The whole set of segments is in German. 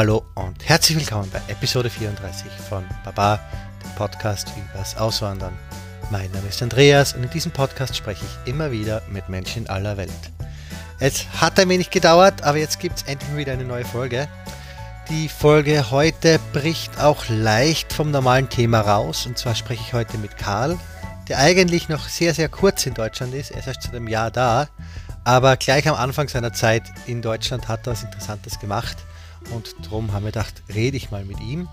Hallo und herzlich willkommen bei Episode 34 von Baba, dem Podcast übers Auswandern. Mein Name ist Andreas und in diesem Podcast spreche ich immer wieder mit Menschen aller Welt. Es hat ein wenig gedauert, aber jetzt gibt es endlich wieder eine neue Folge. Die Folge heute bricht auch leicht vom normalen Thema raus und zwar spreche ich heute mit Karl, der eigentlich noch sehr, sehr kurz in Deutschland ist. Er ist erst seit einem Jahr da, aber gleich am Anfang seiner Zeit in Deutschland hat er was Interessantes gemacht und darum haben wir gedacht, rede ich mal mit ihm.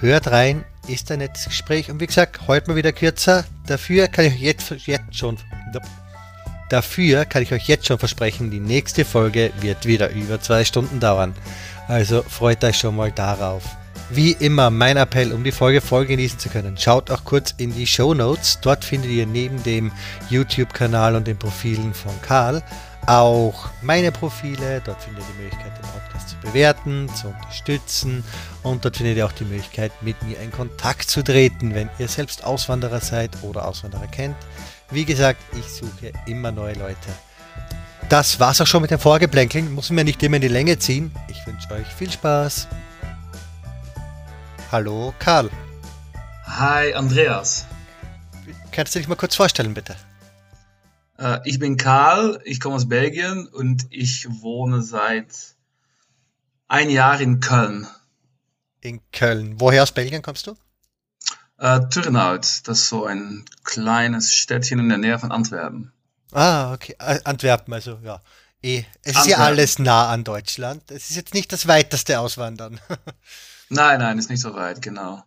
Hört rein, ist ein nettes Gespräch und wie gesagt, heute mal wieder kürzer. Dafür kann ich euch jetzt, jetzt schon Dafür kann ich euch jetzt schon versprechen, die nächste Folge wird wieder über zwei Stunden dauern. Also freut euch schon mal darauf. Wie immer mein Appell, um die Folge voll genießen zu können, schaut auch kurz in die Show Notes. Dort findet ihr neben dem YouTube-Kanal und den Profilen von Karl auch meine Profile. Dort findet ihr die Möglichkeit, den Podcast zu bewerten, zu unterstützen und dort findet ihr auch die Möglichkeit, mit mir in Kontakt zu treten, wenn ihr selbst Auswanderer seid oder Auswanderer kennt. Wie gesagt, ich suche immer neue Leute. Das war's auch schon mit dem Vorgeplänkeln. Muss mir nicht immer in die Länge ziehen. Ich wünsche euch viel Spaß. Hallo Karl. Hi Andreas. Kannst du dich mal kurz vorstellen, bitte? Äh, ich bin Karl, ich komme aus Belgien und ich wohne seit ein Jahr in Köln. In Köln. Woher aus Belgien kommst du? Äh, Turnhout, das ist so ein kleines Städtchen in der Nähe von Antwerpen. Ah, okay. Äh, Antwerpen, also ja. Eh, es Antwerpen. ist ja alles nah an Deutschland. Es ist jetzt nicht das weiteste Auswandern. nein, nein, ist nicht so weit, genau.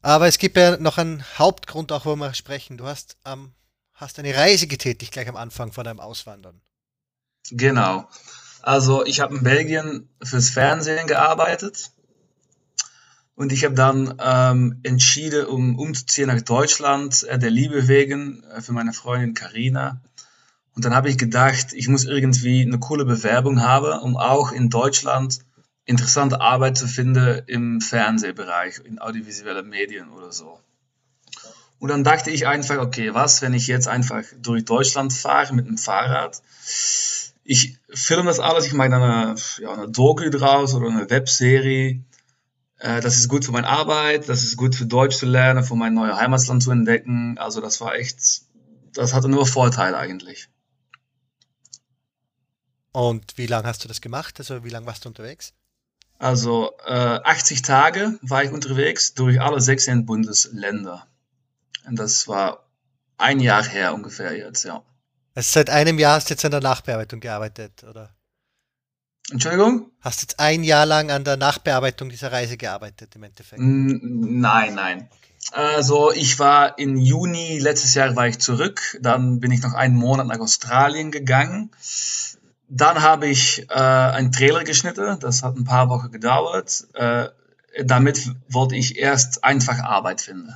Aber es gibt ja noch einen Hauptgrund, auch wo wir sprechen. Du hast am hast eine Reise getätigt gleich am Anfang von deinem Auswandern. Genau. Also ich habe in Belgien fürs Fernsehen gearbeitet und ich habe dann ähm, entschieden, um umzuziehen nach Deutschland, äh, der Liebe wegen, äh, für meine Freundin Karina. Und dann habe ich gedacht, ich muss irgendwie eine coole Bewerbung haben, um auch in Deutschland interessante Arbeit zu finden im Fernsehbereich, in audiovisuelle Medien oder so. Und dann dachte ich einfach, okay, was, wenn ich jetzt einfach durch Deutschland fahre mit dem Fahrrad? Ich filme das alles, ich mache eine, ja, eine Doku draus oder eine Webserie. Äh, das ist gut für meine Arbeit, das ist gut für Deutsch zu lernen, für mein neues Heimatland zu entdecken. Also das war echt, das hatte nur Vorteile eigentlich. Und wie lange hast du das gemacht? Also wie lange warst du unterwegs? Also äh, 80 Tage war ich unterwegs durch alle 16 Bundesländer. Und das war ein Jahr her ungefähr jetzt, ja. Also seit einem Jahr hast du jetzt an der Nachbearbeitung gearbeitet, oder? Entschuldigung? Hast du jetzt ein Jahr lang an der Nachbearbeitung dieser Reise gearbeitet im Endeffekt? Nein, nein. Also ich war im Juni letztes Jahr war ich zurück, dann bin ich noch einen Monat nach Australien gegangen. Dann habe ich äh, einen Trailer geschnitten, das hat ein paar Wochen gedauert. Äh, damit wollte ich erst einfach Arbeit finden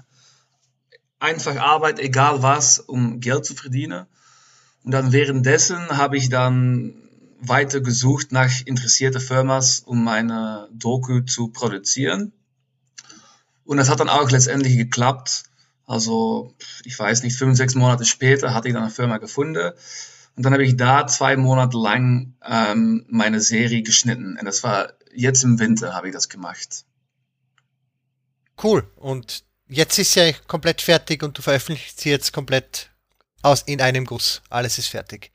einfach Arbeit, egal was, um Geld zu verdienen. Und dann währenddessen habe ich dann weiter gesucht nach interessierten Firmas, um meine Doku zu produzieren. Und es hat dann auch letztendlich geklappt. Also, ich weiß nicht, fünf, sechs Monate später hatte ich dann eine Firma gefunden. Und dann habe ich da zwei Monate lang ähm, meine Serie geschnitten. Und das war jetzt im Winter habe ich das gemacht. Cool. Und jetzt ist ja komplett fertig und du veröffentlichst sie jetzt komplett aus in einem Guss. Alles ist fertig.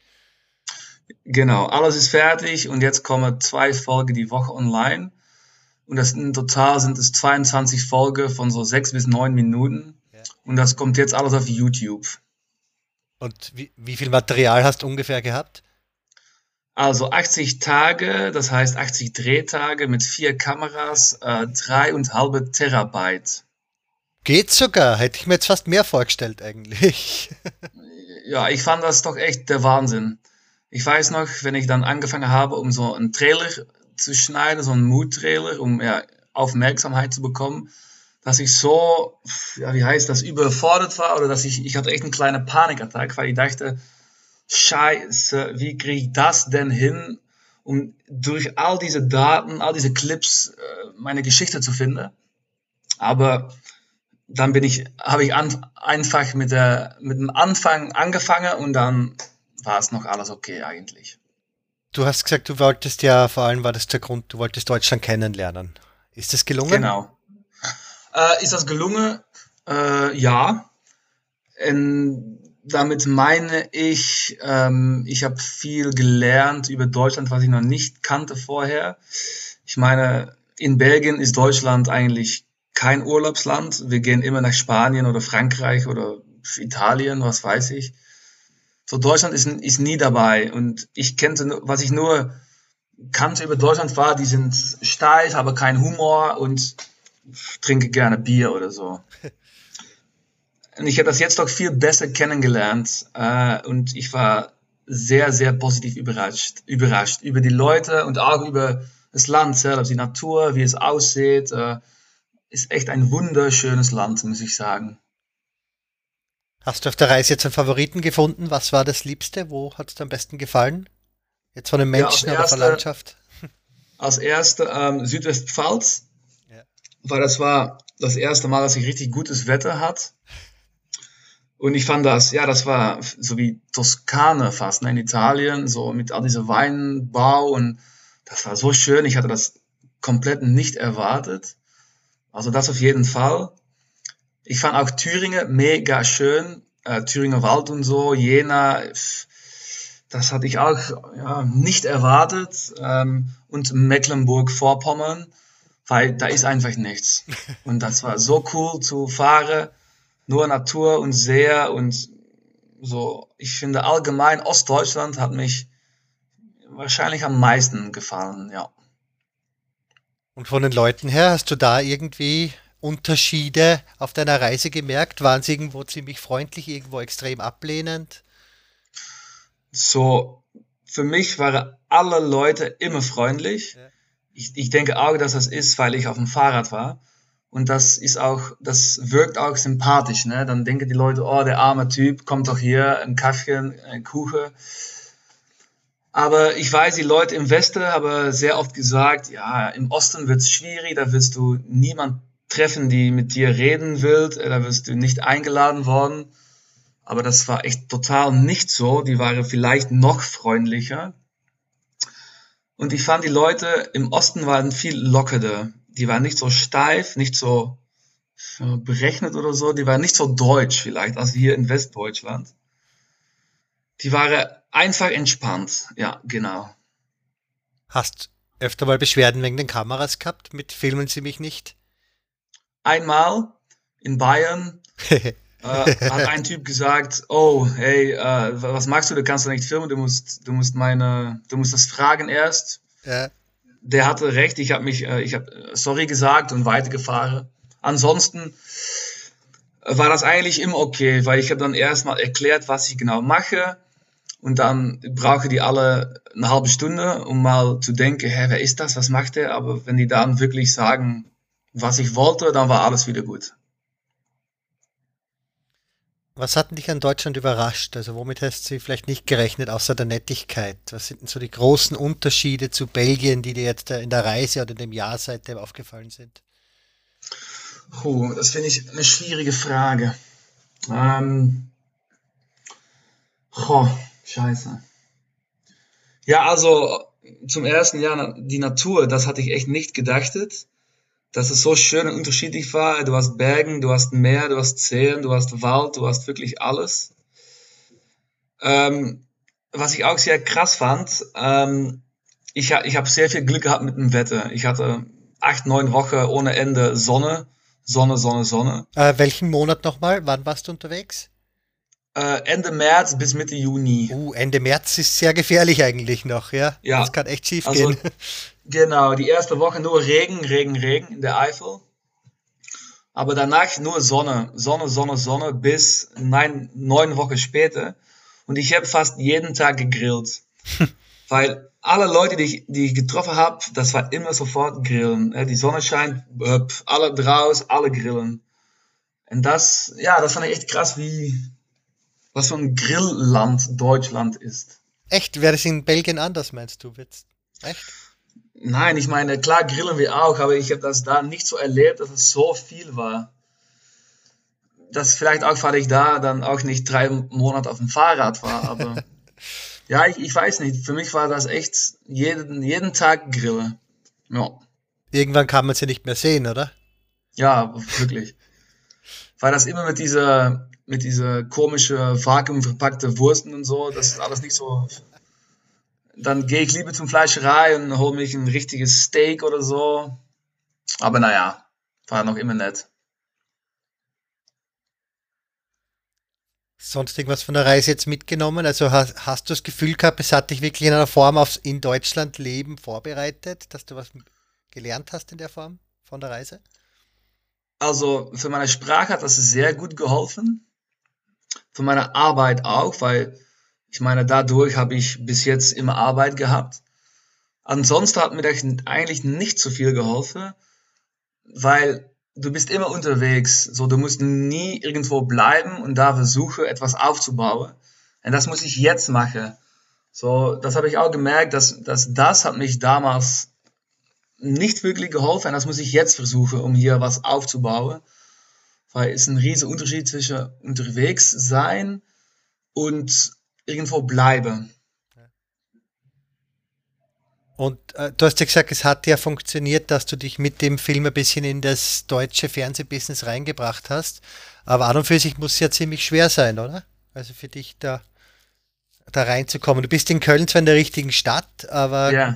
Genau, alles ist fertig und jetzt kommen zwei Folgen die Woche online. Und das in total sind es 22 Folgen von so sechs bis neun Minuten. Ja. Und das kommt jetzt alles auf YouTube. Und wie, wie viel Material hast du ungefähr gehabt? Also 80 Tage, das heißt 80 Drehtage mit vier Kameras, äh, dreieinhalb Terabyte. Geht sogar. Hätte ich mir jetzt fast mehr vorgestellt eigentlich. ja, ich fand das doch echt der Wahnsinn. Ich weiß noch, wenn ich dann angefangen habe, um so einen Trailer zu schneiden, so einen Mood-Trailer, um ja, Aufmerksamkeit zu bekommen, dass ich so, ja, wie heißt das, überfordert war oder dass ich, ich hatte echt einen kleinen Panikattack, weil ich dachte, scheiße, wie kriege ich das denn hin, um durch all diese Daten, all diese Clips äh, meine Geschichte zu finden. Aber dann bin ich, habe ich an, einfach mit, der, mit dem Anfang angefangen und dann war es noch alles okay eigentlich. Du hast gesagt, du wolltest ja, vor allem war das der Grund, du wolltest Deutschland kennenlernen. Ist das gelungen? Genau. Äh, ist das gelungen? Äh, ja. Und damit meine ich, ähm, ich habe viel gelernt über Deutschland, was ich noch nicht kannte vorher. Ich meine, in Belgien ist Deutschland eigentlich kein Urlaubsland. Wir gehen immer nach Spanien oder Frankreich oder Italien, was weiß ich. So Deutschland ist, ist nie dabei. Und ich kannte, was ich nur kannte über Deutschland war, die sind steif, aber kein Humor und trinke gerne Bier oder so. Und ich habe das jetzt doch viel besser kennengelernt äh, und ich war sehr, sehr positiv überrascht, überrascht über die Leute und auch über das Land selbst, die Natur, wie es aussieht. Äh, ist echt ein wunderschönes Land, muss ich sagen. Hast du auf der Reise jetzt einen Favoriten gefunden? Was war das Liebste? Wo hat es dir am besten gefallen? Jetzt von den Menschen ja, oder von der Landschaft? Als erste ähm, Südwestpfalz, ja. weil das war das erste Mal, dass ich richtig gutes Wetter hat. Und ich fand das, ja, das war so wie Toskana fast, ne, in Italien, so mit all diesem Weinbau und das war so schön. Ich hatte das komplett nicht erwartet. Also das auf jeden Fall. Ich fand auch Thüringen mega schön. Äh, Thüringer Wald und so, Jena, das hatte ich auch ja, nicht erwartet. Ähm, und Mecklenburg-Vorpommern, weil da ist einfach nichts. Und das war so cool zu fahren. Nur Natur und See und so. Ich finde allgemein Ostdeutschland hat mich wahrscheinlich am meisten gefallen, ja. Und von den Leuten her, hast du da irgendwie Unterschiede auf deiner Reise gemerkt? Waren sie irgendwo ziemlich freundlich, irgendwo extrem ablehnend? So, für mich waren alle Leute immer freundlich. Ja. Ich, ich denke auch, dass das ist, weil ich auf dem Fahrrad war. Und das ist auch, das wirkt auch sympathisch, ne? Dann denken die Leute, oh, der arme Typ, kommt doch hier, ein Kaffee, ein Kuchen. Aber ich weiß, die Leute im Westen haben sehr oft gesagt, ja, im Osten wird es schwierig, da wirst du niemand treffen, die mit dir reden will, da wirst du nicht eingeladen worden. Aber das war echt total nicht so. Die waren vielleicht noch freundlicher. Und ich fand, die Leute im Osten waren viel lockerer. Die waren nicht so steif, nicht so berechnet oder so. Die waren nicht so deutsch vielleicht als hier in Westdeutschland. Die waren einfach entspannt. Ja, genau. Hast öfter mal Beschwerden wegen den Kameras gehabt mit Filmen Sie mich nicht? Einmal in Bayern äh, hat ein Typ gesagt, oh, hey, äh, was magst du, du kannst du nicht filmen, du musst, du musst meine, du musst das fragen erst. Ja. Der hatte recht, ich habe mich, äh, ich habe äh, sorry gesagt und weitergefahren. Ansonsten war das eigentlich immer okay, weil ich habe dann erstmal erklärt, was ich genau mache und dann brauchen die alle eine halbe Stunde, um mal zu denken, hä, wer ist das, was macht er? Aber wenn die dann wirklich sagen, was ich wollte, dann war alles wieder gut. Was hat dich an Deutschland überrascht? Also womit hast du vielleicht nicht gerechnet, außer der Nettigkeit? Was sind denn so die großen Unterschiede zu Belgien, die dir jetzt in der Reise oder in dem Jahr seitdem aufgefallen sind? Puh, das finde ich eine schwierige Frage. Ähm, oh, Scheiße. Ja, also zum ersten Jahr die Natur, das hatte ich echt nicht gedachtet, dass es so schön und unterschiedlich war. Du hast Bergen, du hast Meer, du hast Seen, du hast Wald, du hast wirklich alles. Ähm, was ich auch sehr krass fand, ähm, ich, ich habe sehr viel Glück gehabt mit dem Wetter. Ich hatte acht, neun Wochen ohne Ende Sonne, Sonne, Sonne, Sonne. Äh, welchen Monat nochmal? Wann warst du unterwegs? Äh, Ende März bis Mitte Juni. Uh, Ende März ist sehr gefährlich eigentlich noch, ja? Ja. Das kann echt schief also, gehen. Genau, die erste Woche nur Regen, Regen, Regen in der Eifel. Aber danach nur Sonne, Sonne, Sonne, Sonne bis neun, neun Wochen später. Und ich habe fast jeden Tag gegrillt. Weil alle Leute, die ich, die ich getroffen habe, das war immer sofort grillen. Die Sonne scheint, alle draus, alle grillen. Und das, ja, das fand ich echt krass, wie, was für ein Grillland Deutschland ist. Echt? Wäre es in Belgien anders, meinst du? Wird's? Echt? Nein, ich meine, klar grillen wir auch, aber ich habe das da nicht so erlebt, dass es so viel war. Das vielleicht auch, weil ich da dann auch nicht drei Monate auf dem Fahrrad war, aber. Ja, ich, ich weiß nicht. Für mich war das echt jeden, jeden Tag Grille. Ja. Irgendwann kann man sie nicht mehr sehen, oder? Ja, wirklich. Weil das immer mit dieser, mit dieser komische, vakuumverpackte Wursten und so, das ist alles nicht so. Dann gehe ich lieber zum Fleischerei und hole mich ein richtiges Steak oder so. Aber naja, war noch immer nett. Sonst irgendwas von der Reise jetzt mitgenommen? Also hast, hast du das Gefühl gehabt, es hat dich wirklich in einer Form aufs in Deutschland Leben vorbereitet, dass du was gelernt hast in der Form von der Reise? Also für meine Sprache hat das sehr gut geholfen. Für meine Arbeit auch, weil ich meine, dadurch habe ich bis jetzt immer Arbeit gehabt. Ansonsten hat mir das eigentlich nicht so viel geholfen, weil du bist immer unterwegs. So, du musst nie irgendwo bleiben und da versuchen, etwas aufzubauen. Und das muss ich jetzt machen. So, das habe ich auch gemerkt, dass, dass das hat mich damals nicht wirklich geholfen. Das muss ich jetzt versuchen, um hier was aufzubauen. Weil es ist ein riesiger Unterschied zwischen unterwegs sein und irgendwo bleiben. Und äh, du hast ja gesagt, es hat ja funktioniert, dass du dich mit dem Film ein bisschen in das deutsche Fernsehbusiness reingebracht hast. Aber an und für sich muss es ja ziemlich schwer sein, oder? Also für dich da, da reinzukommen. Du bist in Köln zwar in der richtigen Stadt, aber ja.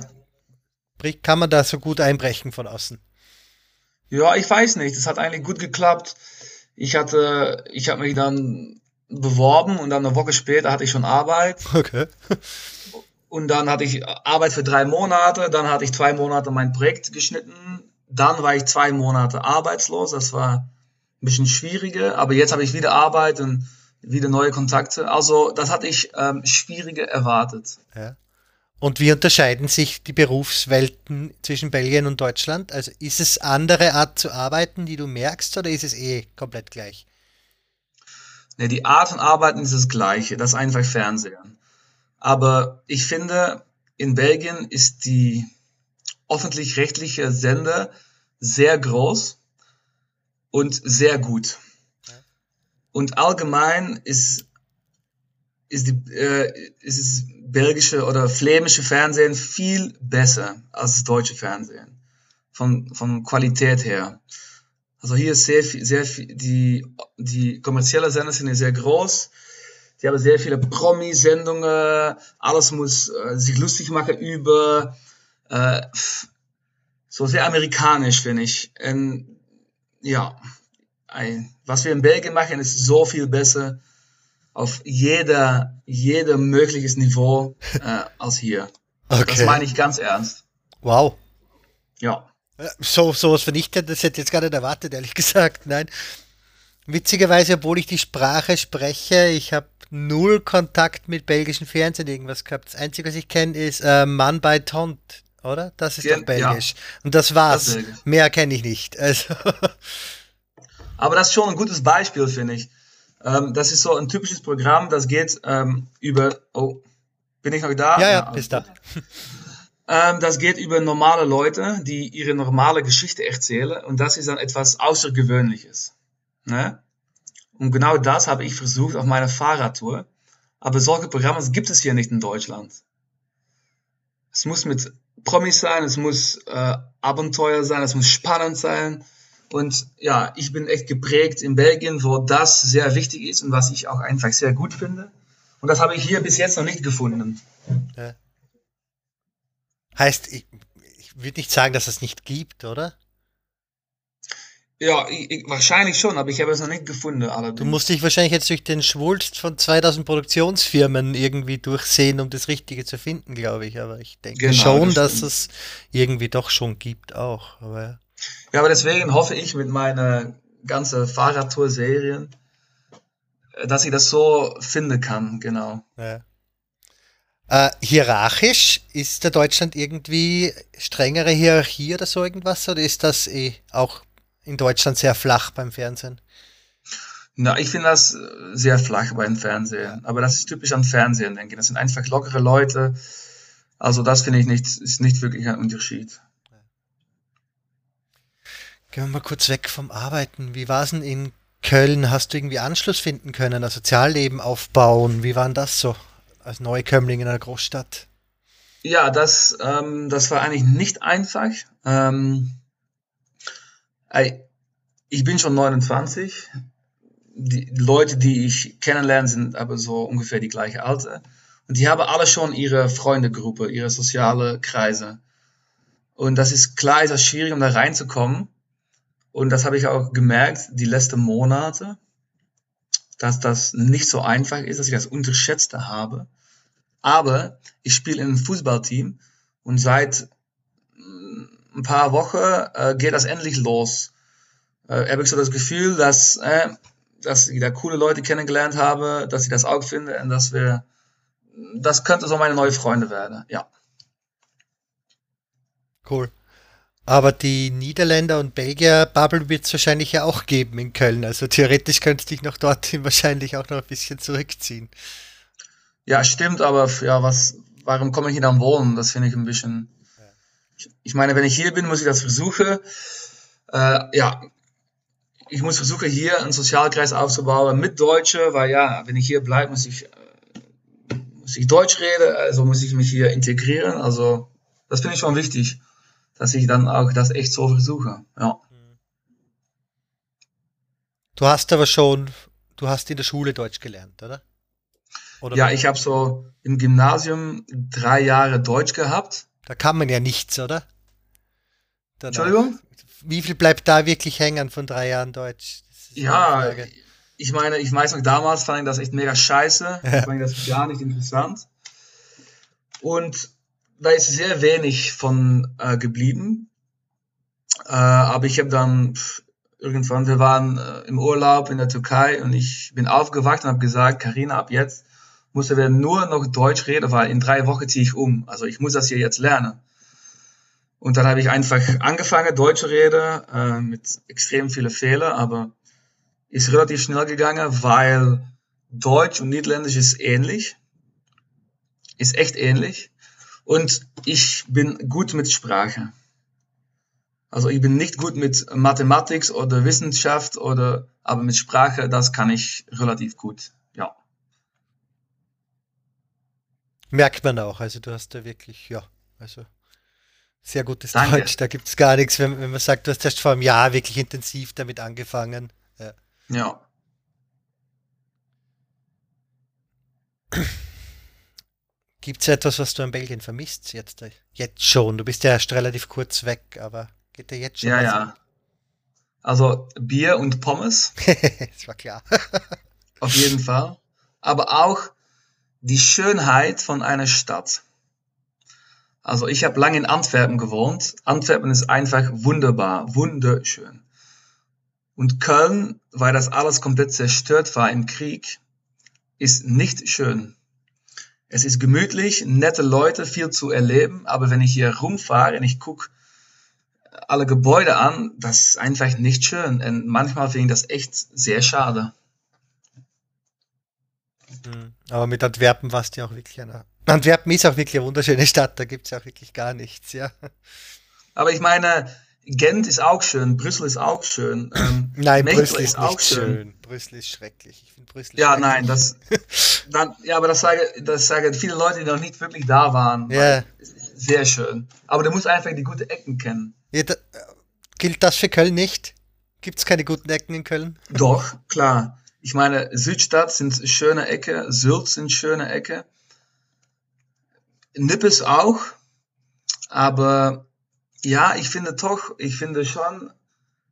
kann man da so gut einbrechen von außen? Ja, ich weiß nicht. Es hat eigentlich gut geklappt. Ich hatte, ich habe mich dann beworben und dann eine Woche später hatte ich schon Arbeit. Okay. Und dann hatte ich Arbeit für drei Monate, dann hatte ich zwei Monate mein Projekt geschnitten, dann war ich zwei Monate arbeitslos, das war ein bisschen schwieriger, aber jetzt habe ich wieder Arbeit und wieder neue Kontakte. Also das hatte ich ähm, schwieriger erwartet. Ja. Und wie unterscheiden sich die Berufswelten zwischen Belgien und Deutschland? Also ist es andere Art zu arbeiten, die du merkst, oder ist es eh komplett gleich? Ja, die Art von Arbeiten ist das gleiche, das ist einfach Fernsehen. Aber ich finde, in Belgien ist die öffentlich-rechtliche Sender sehr groß und sehr gut. Und allgemein ist, ist, die, äh, ist das belgische oder flämische Fernsehen viel besser als das deutsche Fernsehen. Von, von Qualität her. Also hier ist sehr viel, sehr viel, die, die kommerzielle Sender sind sehr groß die haben sehr viele Promi-Sendungen, alles muss äh, sich lustig machen über, äh, so sehr amerikanisch, finde ich. Und, ja, ein, was wir in Belgien machen, ist so viel besser auf jeder, jeder mögliches Niveau äh, als hier. Okay. Das meine ich ganz ernst. Wow. Ja. So, sowas vernichtet, das hätte ich jetzt gar nicht erwartet, ehrlich gesagt. Nein. Witzigerweise, obwohl ich die Sprache spreche, ich habe null Kontakt mit belgischen Fernsehen irgendwas gehabt. Das Einzige, was ich kenne, ist äh, Mann bei Tont, oder? Das ist ja, doch belgisch. Ja. Und das war's. Das Mehr kenne ich nicht. Also. Aber das ist schon ein gutes Beispiel, finde ich. Ähm, das ist so ein typisches Programm, das geht ähm, über. Oh, bin ich noch da? Ja, ja, bist da. Ähm, das geht über normale Leute, die ihre normale Geschichte erzählen. Und das ist dann etwas Außergewöhnliches. Ne? Und genau das habe ich versucht auf meiner Fahrradtour. Aber solche Programme gibt es hier nicht in Deutschland. Es muss mit Promis sein, es muss äh, Abenteuer sein, es muss spannend sein. Und ja, ich bin echt geprägt in Belgien, wo das sehr wichtig ist und was ich auch einfach sehr gut finde. Und das habe ich hier bis jetzt noch nicht gefunden. Ja. Heißt, ich, ich würde nicht sagen, dass es nicht gibt, oder? Ja, ich, wahrscheinlich schon, aber ich habe es noch nicht gefunden. Allerdings. Du musst dich wahrscheinlich jetzt durch den Schwulst von 2000 Produktionsfirmen irgendwie durchsehen, um das Richtige zu finden, glaube ich. Aber ich denke genau, schon, das dass es irgendwie doch schon gibt auch. Aber ja. aber deswegen hoffe ich mit meiner ganzen Fahrradtour-Serien, dass ich das so finden kann, genau. Ja. Äh, hierarchisch ist der Deutschland irgendwie strengere Hierarchie oder so irgendwas oder ist das eh auch in Deutschland sehr flach beim Fernsehen? Na, ich finde das äh, sehr flach beim Fernsehen. Aber das ist typisch am Fernsehen, denke ich. Das sind einfach lockere Leute. Also das finde ich nicht, ist nicht wirklich ein Unterschied. Gehen wir mal kurz weg vom Arbeiten. Wie war es denn in Köln? Hast du irgendwie Anschluss finden können, ein Sozialleben aufbauen? Wie war denn das so? als Neukömmling in einer Großstadt? Ja, das, ähm, das war eigentlich nicht einfach. Ähm, ich bin schon 29. Die Leute, die ich kennenlerne, sind aber so ungefähr die gleiche Alter. Und die haben alle schon ihre Freundegruppe, ihre soziale Kreise. Und das ist klar, ist das schwierig, um da reinzukommen. Und das habe ich auch gemerkt, die letzten Monate, dass das nicht so einfach ist, dass ich das unterschätzt habe. Aber ich spiele in einem Fußballteam und seit mm, ein paar Wochen äh, geht das endlich los. Äh, habe ich so das Gefühl, dass, äh, dass ich da coole Leute kennengelernt habe, dass ich das auch finde und dass wir, das könnte so meine neue Freunde werden, ja. Cool. Aber die Niederländer und Belgier Bubble wird es wahrscheinlich ja auch geben in Köln. Also theoretisch könntest du dich noch dorthin wahrscheinlich auch noch ein bisschen zurückziehen. Ja, stimmt, aber ja, was, warum komme ich hier dann wohnen? Das finde ich ein bisschen. Ich, meine, wenn ich hier bin, muss ich das versuchen. Äh, ja, ich muss versuchen, hier einen Sozialkreis aufzubauen mit Deutsche, weil ja, wenn ich hier bleibe, muss ich, äh, muss ich Deutsch reden, also muss ich mich hier integrieren. Also, das finde ich schon wichtig dass ich dann auch das echt so versuche. Ja. Du hast aber schon, du hast in der Schule Deutsch gelernt, oder? oder ja, ich habe so im Gymnasium drei Jahre Deutsch gehabt. Da kann man ja nichts, oder? Danach. Entschuldigung? Wie viel bleibt da wirklich hängen von drei Jahren Deutsch? Ja, ich meine, ich weiß noch damals fand ich das echt mega scheiße. Ja. Ich fand das gar nicht interessant. Und da ist sehr wenig von äh, geblieben. Äh, aber ich habe dann pff, irgendwann, wir waren äh, im Urlaub in der Türkei und ich bin aufgewacht und habe gesagt, Karina, ab jetzt musste wir nur noch Deutsch reden, weil in drei Wochen ziehe ich um. Also ich muss das hier jetzt lernen. Und dann habe ich einfach angefangen, Deutsch zu reden, äh, mit extrem vielen Fehlern, aber ist relativ schnell gegangen, weil Deutsch und Niederländisch ist ähnlich. Ist echt ähnlich. Und ich bin gut mit Sprache. Also ich bin nicht gut mit Mathematik oder Wissenschaft oder, aber mit Sprache, das kann ich relativ gut, ja. Merkt man auch, also du hast da wirklich, ja, also sehr gutes Danke. Deutsch, da gibt es gar nichts, wenn, wenn, man sagt, du hast erst vor einem Jahr wirklich intensiv damit angefangen. Ja. ja. Gibt es etwas, was du in Belgien vermisst jetzt, jetzt schon? Du bist ja erst relativ kurz weg, aber geht dir jetzt schon? Ja, ja. An? Also Bier und Pommes. das war klar. Auf jeden Fall. Aber auch die Schönheit von einer Stadt. Also ich habe lange in Antwerpen gewohnt. Antwerpen ist einfach wunderbar, wunderschön. Und Köln, weil das alles komplett zerstört war im Krieg, ist nicht schön. Es ist gemütlich, nette Leute, viel zu erleben, aber wenn ich hier rumfahre und ich gucke alle Gebäude an, das ist einfach nicht schön. Und manchmal finde ich das echt sehr schade. Hm, aber mit Antwerpen warst du ja auch wirklich eine. Antwerpen ist auch wirklich eine wunderschöne Stadt, da gibt es ja auch wirklich gar nichts, ja. Aber ich meine, Gent ist auch schön, Brüssel ist auch schön. Ähm, nein, Brüssel ist, auch schön. schön. Brüssel ist schrecklich. Ich finde Brüssel Ja, nein, das, dann, ja, aber das sagen, das sagen viele Leute, die noch nicht wirklich da waren. Ja. Sehr schön. Aber du musst einfach die guten Ecken kennen. Ja, da, gilt das für Köln nicht? Gibt es keine guten Ecken in Köln? Doch, klar. Ich meine, Südstadt sind schöne Ecke, Sylt sind schöne Ecke. Nippes auch, aber ja, ich finde doch, ich finde schon,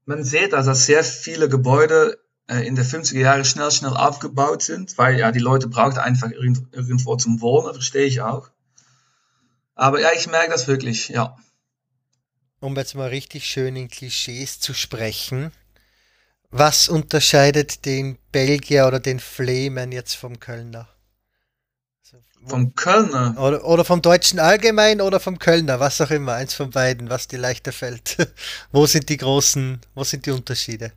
man sieht, dass das sehr viele Gebäude äh, in der 50er Jahre schnell, schnell aufgebaut sind, weil ja, die Leute brauchen einfach irgendwo zum Wohnen, verstehe ich auch. Aber ja, ich merke das wirklich, ja. Um jetzt mal richtig schön in Klischees zu sprechen, was unterscheidet den Belgier oder den Flemen jetzt vom Kölner? Vom Kölner? Oder, oder vom Deutschen allgemein oder vom Kölner, was auch immer, eins von beiden, was dir leichter fällt. wo sind die großen, wo sind die Unterschiede?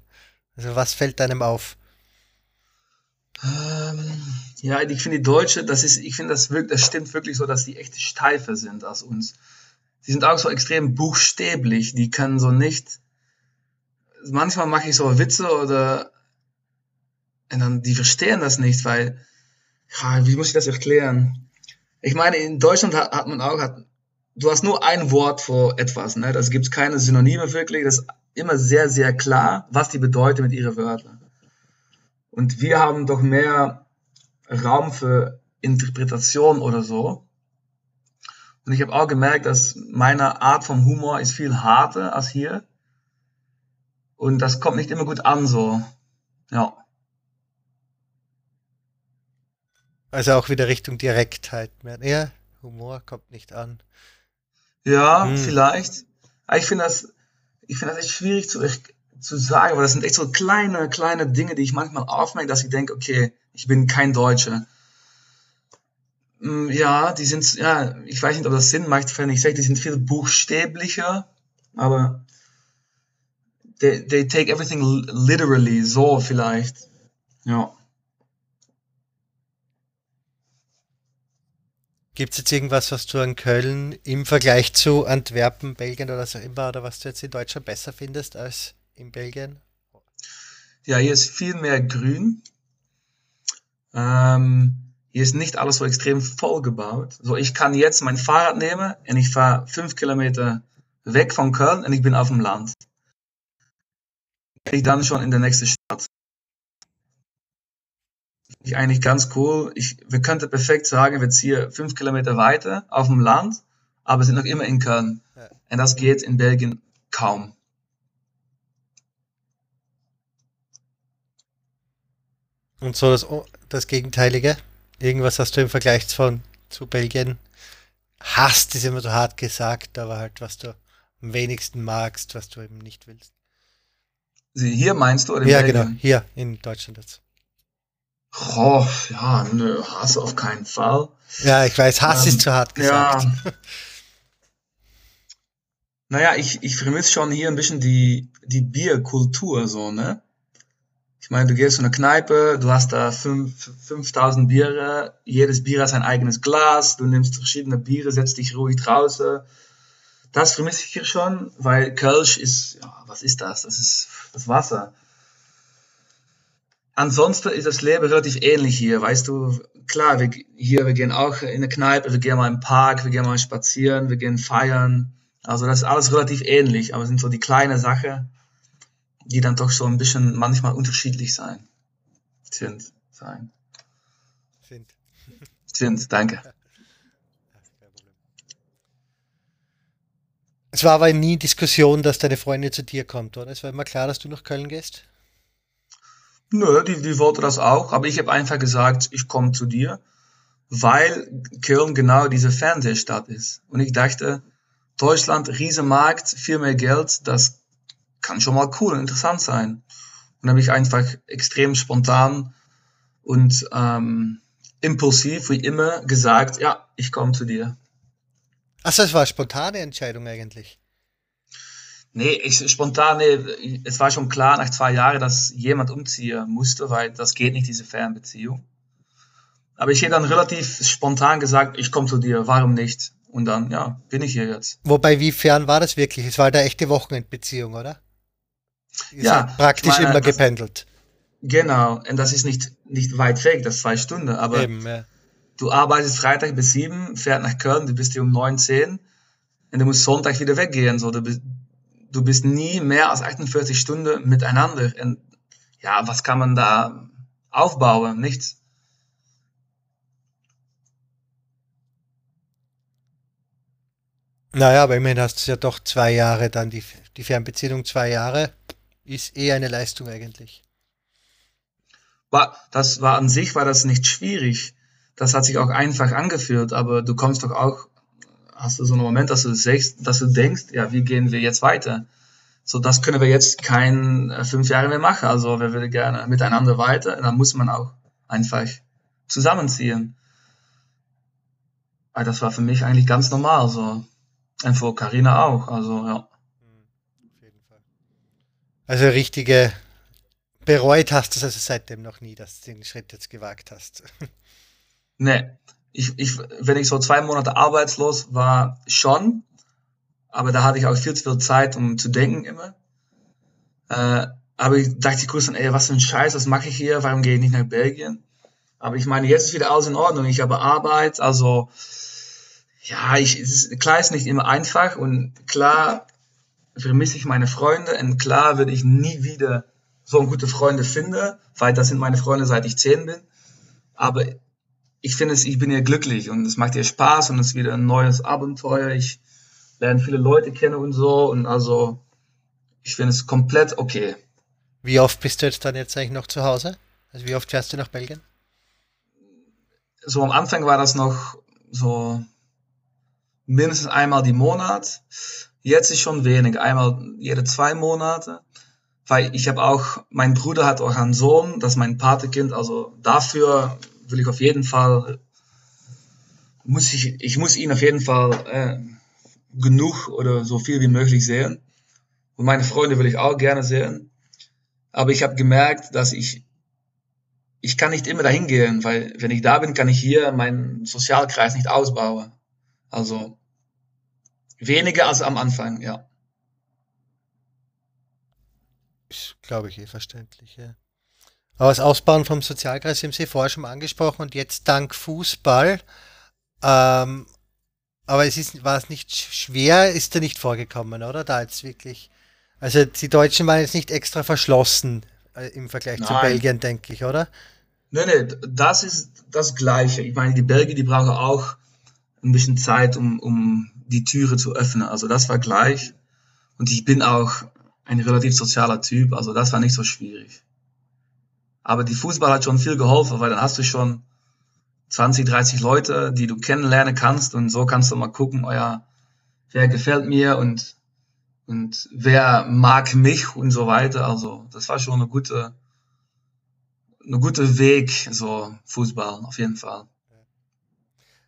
Also was fällt einem auf? Ähm, ja, ich finde die Deutsche, das ist, ich finde das wirklich, das stimmt wirklich so, dass die echt steifer sind als uns. Die sind auch so extrem buchstäblich, die können so nicht, manchmal mache ich so Witze oder, und dann, die verstehen das nicht, weil, wie muss ich das erklären? Ich meine, in Deutschland hat, hat man auch, hat, du hast nur ein Wort für etwas, ne? Das gibt keine Synonyme wirklich. Das ist immer sehr, sehr klar, was die bedeuten mit ihren Wörtern. Und wir haben doch mehr Raum für Interpretation oder so. Und ich habe auch gemerkt, dass meine Art von Humor ist viel harter als hier. Und das kommt nicht immer gut an, so. Ja. Also auch wieder Richtung Direktheit. Ja, Humor kommt nicht an. Ja, hm. vielleicht. Aber ich finde das, ich finde das echt schwierig zu, zu sagen, weil das sind echt so kleine, kleine Dinge, die ich manchmal aufmerke, dass ich denke, okay, ich bin kein Deutscher. Hm, ja, die sind, ja, ich weiß nicht, ob das Sinn macht, wenn ich sage, die sind viel buchstäblicher, aber they, they take everything literally, so vielleicht. Ja. Gibt es jetzt irgendwas, was du an Köln im Vergleich zu Antwerpen, Belgien oder so immer, oder was du jetzt in Deutschland besser findest als in Belgien? Ja, hier ist viel mehr Grün. Ähm, hier ist nicht alles so extrem voll gebaut. So, ich kann jetzt mein Fahrrad nehmen und ich fahre fünf Kilometer weg von Köln und ich bin auf dem Land. Ich dann schon in der nächsten Stadt ich eigentlich ganz cool. Ich, wir könnten perfekt sagen, wir ziehen fünf Kilometer weiter auf dem Land, aber sind noch immer in Köln. Ja. Und das geht in Belgien kaum. Und so das, das Gegenteilige? Irgendwas hast du im Vergleich von, zu Belgien hast, ist immer so hart gesagt, aber halt, was du am wenigsten magst, was du eben nicht willst. Hier meinst du? Oder ja, Belgien? genau, hier in Deutschland jetzt. Oh, ja, nö, Hass auf keinen Fall. Ja, ich weiß, Hass ähm, ist zu hart gesagt. Ja. Naja, ich, ich vermisse schon hier ein bisschen die, die Bierkultur, so, ne? Ich meine, du gehst in eine Kneipe, du hast da fünf, 5000 Biere, jedes Bier hat sein eigenes Glas, du nimmst verschiedene Biere, setzt dich ruhig draußen. Das vermisse ich hier schon, weil Kölsch ist, ja, was ist das? Das ist das Wasser ansonsten ist das Leben relativ ähnlich hier, weißt du. Klar, wir, hier, wir gehen auch in eine Kneipe, wir gehen mal im Park, wir gehen mal spazieren, wir gehen feiern. Also das ist alles relativ ähnlich, aber es sind so die kleinen Sachen, die dann doch so ein bisschen manchmal unterschiedlich sein. Sind. Sein. Sind. Sind, danke. Es war aber nie Diskussion, dass deine Freundin zu dir kommt, oder? Es war immer klar, dass du nach Köln gehst? Nö, die, die wollte das auch, aber ich habe einfach gesagt, ich komme zu dir, weil Köln genau diese Fernsehstadt ist. Und ich dachte, Deutschland, Riesenmarkt, viel mehr Geld, das kann schon mal cool und interessant sein. Und dann habe ich einfach extrem spontan und ähm, impulsiv, wie immer, gesagt, ja, ich komme zu dir. Achso, es war eine spontane Entscheidung eigentlich. Nee, ich, spontan, nee, es war schon klar nach zwei Jahren, dass jemand umziehen musste, weil das geht nicht, diese Fernbeziehung. Aber ich hätte dann relativ spontan gesagt, ich komme zu dir, warum nicht? Und dann, ja, bin ich hier jetzt. Wobei, wie fern war das wirklich? Es war eine echte Wochenendbeziehung, oder? Ihr ja. Praktisch meine, immer das, gependelt. Genau, und das ist nicht, nicht weit weg, das ist zwei Stunden, aber Eben, ja. du arbeitest Freitag bis sieben, fährt nach Köln, du bist hier um neun, zehn und du musst Sonntag wieder weggehen, so, du bist, du bist nie mehr als 48 Stunden miteinander. Und ja, was kann man da aufbauen? Nichts. Naja, aber immerhin hast du ja doch zwei Jahre dann, die, die Fernbeziehung zwei Jahre, ist eh eine Leistung eigentlich. War, das war an sich, war das nicht schwierig. Das hat sich auch einfach angeführt, aber du kommst doch auch hast du so einen Moment, dass du sagst, dass du denkst, ja, wie gehen wir jetzt weiter? So, das können wir jetzt kein äh, fünf Jahre mehr machen. Also wir würden gerne miteinander weiter. dann muss man auch einfach zusammenziehen. Weil das war für mich eigentlich ganz normal so. Und für Carina auch. Also ja. Auf jeden Fall. Also richtige bereut hast du es also seitdem noch nie, dass du den Schritt jetzt gewagt hast. nee, ich, ich, wenn ich so zwei Monate arbeitslos war, schon. Aber da hatte ich auch viel zu viel Zeit, um zu denken immer. Äh, aber ich dachte kurz dann, ey, was für ein Scheiß, was mache ich hier? Warum gehe ich nicht nach Belgien? Aber ich meine, jetzt ist wieder alles in Ordnung. Ich habe Arbeit, also ja, ich, ist, klar ist nicht immer einfach und klar vermisse ich meine Freunde und klar würde ich nie wieder so gute Freunde finden, weil das sind meine Freunde seit ich zehn bin. Aber ich finde es, ich bin ja glücklich und es macht dir Spaß und es ist wieder ein neues Abenteuer. Ich lerne viele Leute kennen und so und also ich finde es komplett okay. Wie oft bist du jetzt dann jetzt eigentlich noch zu Hause? Also wie oft fährst du nach Belgien? So am Anfang war das noch so mindestens einmal die Monat. Jetzt ist schon wenig, einmal jede zwei Monate. Weil ich habe auch, mein Bruder hat auch einen Sohn, das ist mein Patekind, also dafür will ich auf jeden Fall, muss ich, ich muss ihn auf jeden Fall äh, genug oder so viel wie möglich sehen. Und meine Freunde will ich auch gerne sehen. Aber ich habe gemerkt, dass ich, ich kann nicht immer dahin gehen, weil wenn ich da bin, kann ich hier meinen Sozialkreis nicht ausbauen. Also weniger als am Anfang, ja. Ist, glaube ich, eh verständlich, ja. Aber das Ausbauen vom Sozialkreis haben Sie vorher schon angesprochen und jetzt dank Fußball. Ähm, aber es ist, war es nicht schwer, ist da nicht vorgekommen, oder? Da jetzt wirklich. Also die Deutschen waren jetzt nicht extra verschlossen äh, im Vergleich Nein. zu Belgien, denke ich, oder? Nein, nein, das ist das Gleiche. Ich meine, die Belgier, die brauchen auch ein bisschen Zeit, um, um die Türe zu öffnen. Also das war gleich. Und ich bin auch ein relativ sozialer Typ, also das war nicht so schwierig. Aber die Fußball hat schon viel geholfen, weil dann hast du schon 20, 30 Leute, die du kennenlernen kannst und so kannst du mal gucken, ja, wer gefällt mir und, und wer mag mich und so weiter. Also das war schon eine gute, eine gute Weg, so Fußball, auf jeden Fall.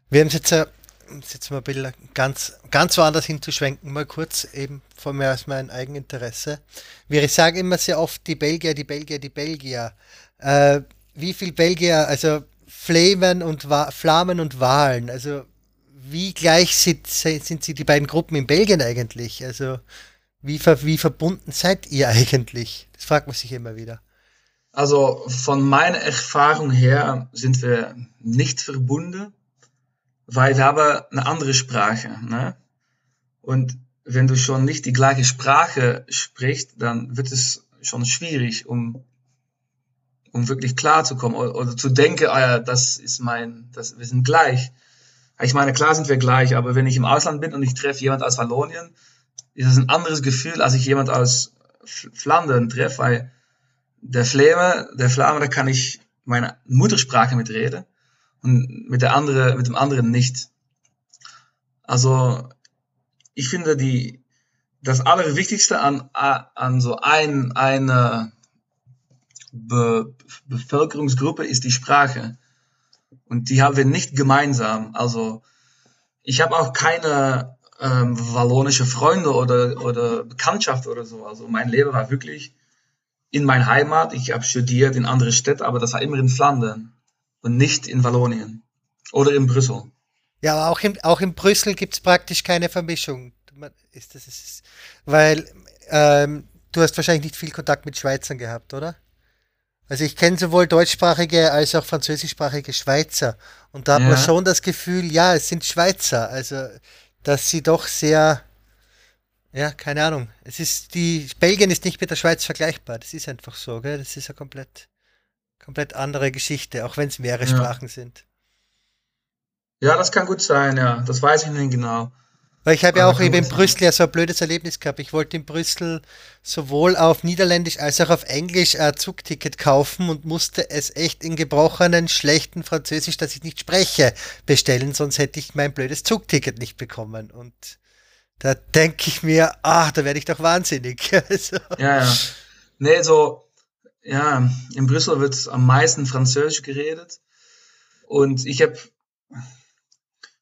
Wir haben jetzt ja jetzt mal ein bisschen ganz, ganz woanders hinzuschwenken, mal kurz eben von mir aus meinem Eigeninteresse. Wir sagen immer sehr oft die Belgier, die Belgier, die Belgier. Äh, wie viel Belgier, also Flamen und Wa und Wahlen, also wie gleich sind, sind sie die beiden Gruppen in Belgien eigentlich? Also wie, ver, wie verbunden seid ihr eigentlich? Das fragt man sich immer wieder. Also von meiner Erfahrung her sind wir nicht verbunden weil wir haben eine andere Sprache. Ne? Und wenn du schon nicht die gleiche Sprache sprichst, dann wird es schon schwierig, um, um wirklich klar zu kommen oder, zu denken, ah ja, das ist mein, das, wir sind gleich. Ich meine, klar sind wir gleich, aber wenn ich im Ausland bin und ich treffe jemand aus Wallonien, ist das ein anderes Gefühl, als ich jemand aus Flandern treffe, weil der Fläme, der Flamme, da kann ich meine Muttersprache mitreden und mit der andere, mit dem anderen nicht. Also ich finde die das Allerwichtigste an, an so ein, eine Be Bevölkerungsgruppe ist die Sprache. Und die haben wir nicht gemeinsam. Also ich habe auch keine ähm, wallonische Freunde oder, oder Bekanntschaft oder so. Also mein Leben war wirklich in meiner Heimat. Ich habe studiert in andere Städte, aber das war immer in Flandern und nicht in Wallonien oder in Brüssel. Ja, aber auch in, auch in Brüssel gibt es praktisch keine Vermischung. Ist das, ist, weil ähm, du hast wahrscheinlich nicht viel Kontakt mit Schweizern gehabt, oder? Also ich kenne sowohl deutschsprachige als auch französischsprachige Schweizer. Und da hat ja. man schon das Gefühl, ja, es sind Schweizer. Also, dass sie doch sehr, ja, keine Ahnung. Es ist die, Belgien ist nicht mit der Schweiz vergleichbar. Das ist einfach so, gell? Das ist eine komplett komplett andere Geschichte, auch wenn es mehrere ja. Sprachen sind. Ja, das kann gut sein, ja. Das weiß ich nicht genau. Weil ich habe ja auch eben in Brüssel ja so ein blödes Erlebnis gehabt. Ich wollte in Brüssel sowohl auf Niederländisch als auch auf Englisch ein Zugticket kaufen und musste es echt in gebrochenen, schlechten Französisch, das ich nicht spreche, bestellen, sonst hätte ich mein blödes Zugticket nicht bekommen. Und da denke ich mir, ach, da werde ich doch wahnsinnig. also. Ja, ja. Nee, so, ja, in Brüssel wird am meisten Französisch geredet. Und ich habe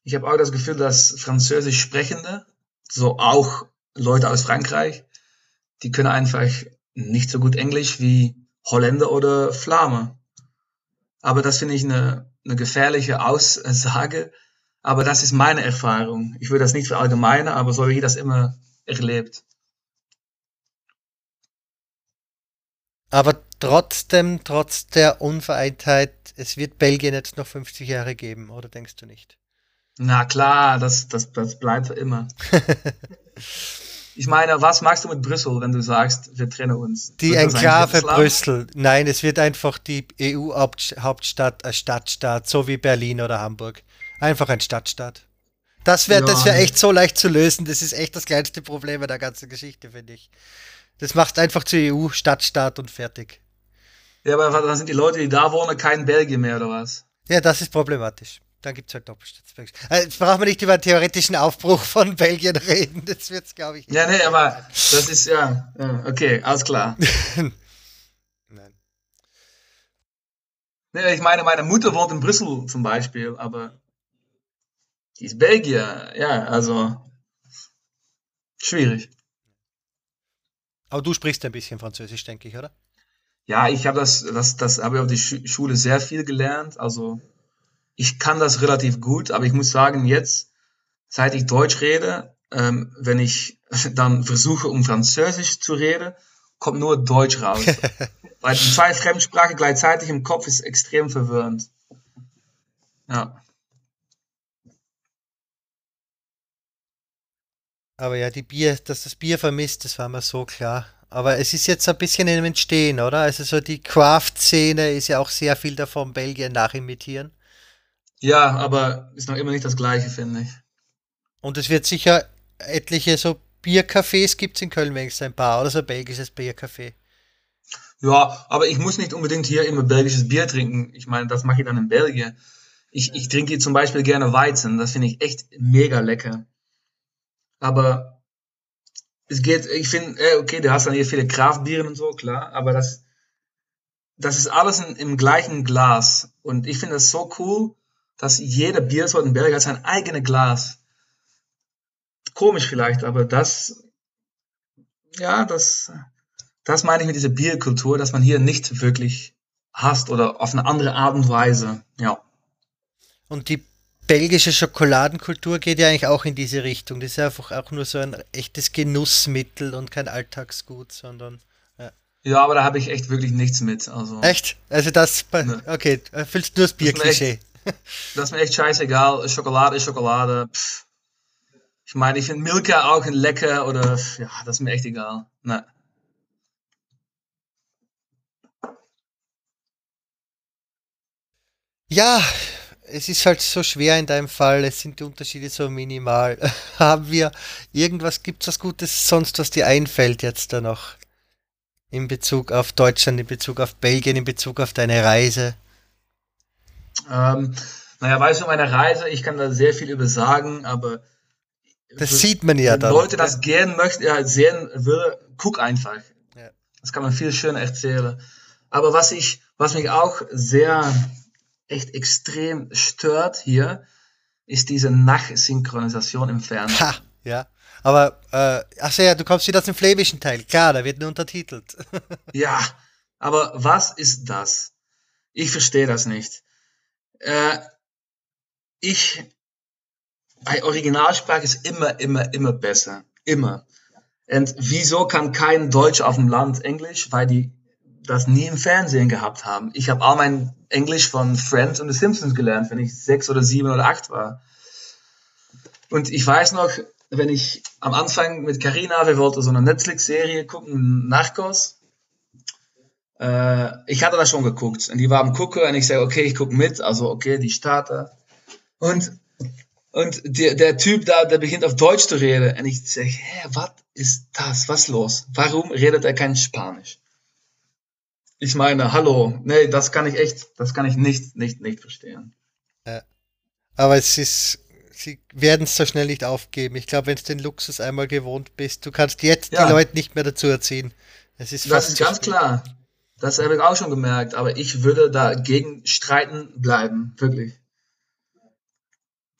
ich hab auch das Gefühl, dass Französisch Sprechende, so auch Leute aus Frankreich, die können einfach nicht so gut Englisch wie Holländer oder Flamme. Aber das finde ich eine, eine gefährliche Aussage. Aber das ist meine Erfahrung. Ich will das nicht verallgemeinern, aber so wie ich das immer erlebt. Aber trotzdem, trotz der Unvereintheit, es wird Belgien jetzt noch 50 Jahre geben, oder denkst du nicht? Na klar, das, das, das bleibt für immer. ich meine, was magst du mit Brüssel, wenn du sagst, wir trennen uns? Die Enklave Brüssel. Nein, es wird einfach die EU-Hauptstadt, ein Stadtstaat, so wie Berlin oder Hamburg. Einfach ein Stadtstaat. Das wäre ja. das wär echt so leicht zu lösen. Das ist echt das kleinste Problem bei der ganzen Geschichte, finde ich. Das macht einfach zur EU, Stadtstaat und fertig. Ja, aber dann sind die Leute, die da wohnen, kein Belgien mehr, oder was? Ja, das ist problematisch. Dann gibt es halt Doppelstaatsbelgien. Also, jetzt brauchen wir nicht über einen theoretischen Aufbruch von Belgien reden. Das wird es, glaube ich. Ja, nee, aber das ist ja, ja okay, alles klar. Nein. Nee, ich meine, meine Mutter wohnt in Brüssel zum Beispiel, aber die ist Belgier. Ja, also schwierig. Aber du sprichst ein bisschen Französisch, denke ich, oder? Ja, ich habe das, das, das habe ich auf der Schule sehr viel gelernt. Also ich kann das relativ gut, aber ich muss sagen, jetzt, seit ich Deutsch rede, ähm, wenn ich dann versuche, um Französisch zu reden, kommt nur Deutsch raus. Weil die zwei Fremdsprachen gleichzeitig im Kopf ist extrem verwirrend. Ja. Aber ja, die Bier, dass das Bier vermisst, das war mir so klar. Aber es ist jetzt ein bisschen im Entstehen, oder? Also so die Craft-Szene ist ja auch sehr viel davon Belgien nachimitieren. Ja, aber ist noch immer nicht das Gleiche, finde ich. Und es wird sicher etliche so Biercafés gibt es in Köln wenigstens ein paar oder so ein belgisches Biercafé. Ja, aber ich muss nicht unbedingt hier immer belgisches Bier trinken. Ich meine, das mache ich dann in Belgien. Ich, ich trinke hier zum Beispiel gerne Weizen. Das finde ich echt mega lecker. Aber es geht, ich finde, äh, okay, du hast dann hier viele Kraftbieren und so, klar, aber das, das ist alles in, im gleichen Glas. Und ich finde das so cool, dass jeder Biersorte in Belgien hat sein eigenes Glas. Komisch vielleicht, aber das, ja, das, das meine ich mit dieser Bierkultur, dass man hier nicht wirklich hasst oder auf eine andere Art und Weise, ja. Und die belgische Schokoladenkultur geht ja eigentlich auch in diese Richtung. Das ist einfach auch nur so ein echtes Genussmittel und kein Alltagsgut, sondern ja. Ja, aber da habe ich echt wirklich nichts mit. Also. Echt? Also das, ne. okay, füllst nur das Bierklischee. Das ist mir echt scheißegal. Schokolade ist Schokolade. Pff. Ich meine, ich finde Milka auch lecker oder ja, das ist mir echt egal. Ne. Ja, es ist halt so schwer in deinem Fall, es sind die Unterschiede so minimal. Haben wir irgendwas, gibt es was Gutes sonst, was dir einfällt jetzt da noch? In Bezug auf Deutschland, in Bezug auf Belgien, in Bezug auf deine Reise? Ähm, naja, weißt du, meine Reise, ich kann da sehr viel über sagen, aber. Das für, sieht man ja dann. Wenn Leute das gern möchten, ja, sehen würde, guck einfach. Ja. Das kann man viel schöner erzählen. Aber was ich, was mich auch sehr, echt extrem stört hier, ist diese Nachsynchronisation im Fernsehen. Ha, ja. Aber, äh, ach ja, du kommst wieder aus dem flämischen Teil. Klar, da wird nur untertitelt. ja, aber was ist das? Ich verstehe das nicht. Äh, ich, bei Originalsprache ist immer, immer, immer besser. Immer. Und wieso kann kein Deutsch auf dem Land Englisch? Weil die das nie im Fernsehen gehabt haben. Ich habe auch mein Englisch von Friends und The Simpsons gelernt, wenn ich sechs oder sieben oder acht war. Und ich weiß noch, wenn ich am Anfang mit Carina, wir wollten so eine Netflix-Serie gucken, Narcos. Äh, ich hatte das schon geguckt und die war am Gucken und ich sage, okay, ich gucke mit, also okay, die starten. Und, und der, der Typ da, der beginnt auf Deutsch zu reden und ich sage, hä, was ist das, was los? Warum redet er kein Spanisch? Ich meine, hallo, nee, das kann ich echt, das kann ich nicht, nicht, nicht verstehen. Ja. Aber es ist, sie werden es so schnell nicht aufgeben. Ich glaube, wenn du den Luxus einmal gewohnt bist, du kannst jetzt ja. die Leute nicht mehr dazu erziehen. Es ist das ist ganz klar. Das habe ich auch schon gemerkt, aber ich würde dagegen streiten bleiben, wirklich.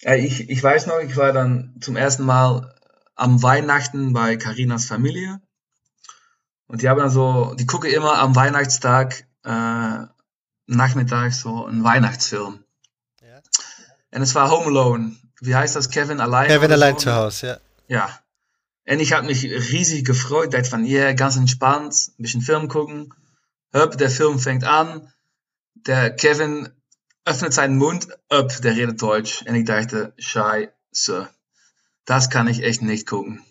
Ich, ich weiß noch, ich war dann zum ersten Mal am Weihnachten bei Karinas Familie. Und die haben dann so, die gucken immer am Weihnachtstag äh, nachmittags so einen Weihnachtsfilm. Ja. Und es war Home Alone. Wie heißt das? Kevin allein? Kevin allein zu Hause, ja. Ja. Und ich habe mich riesig gefreut, dachte von, yeah, ganz entspannt, ein bisschen Film gucken Höp, der Film fängt an, der Kevin öffnet seinen Mund, Höp, der redet Deutsch. Und ich dachte, scheiße, das kann ich echt nicht gucken.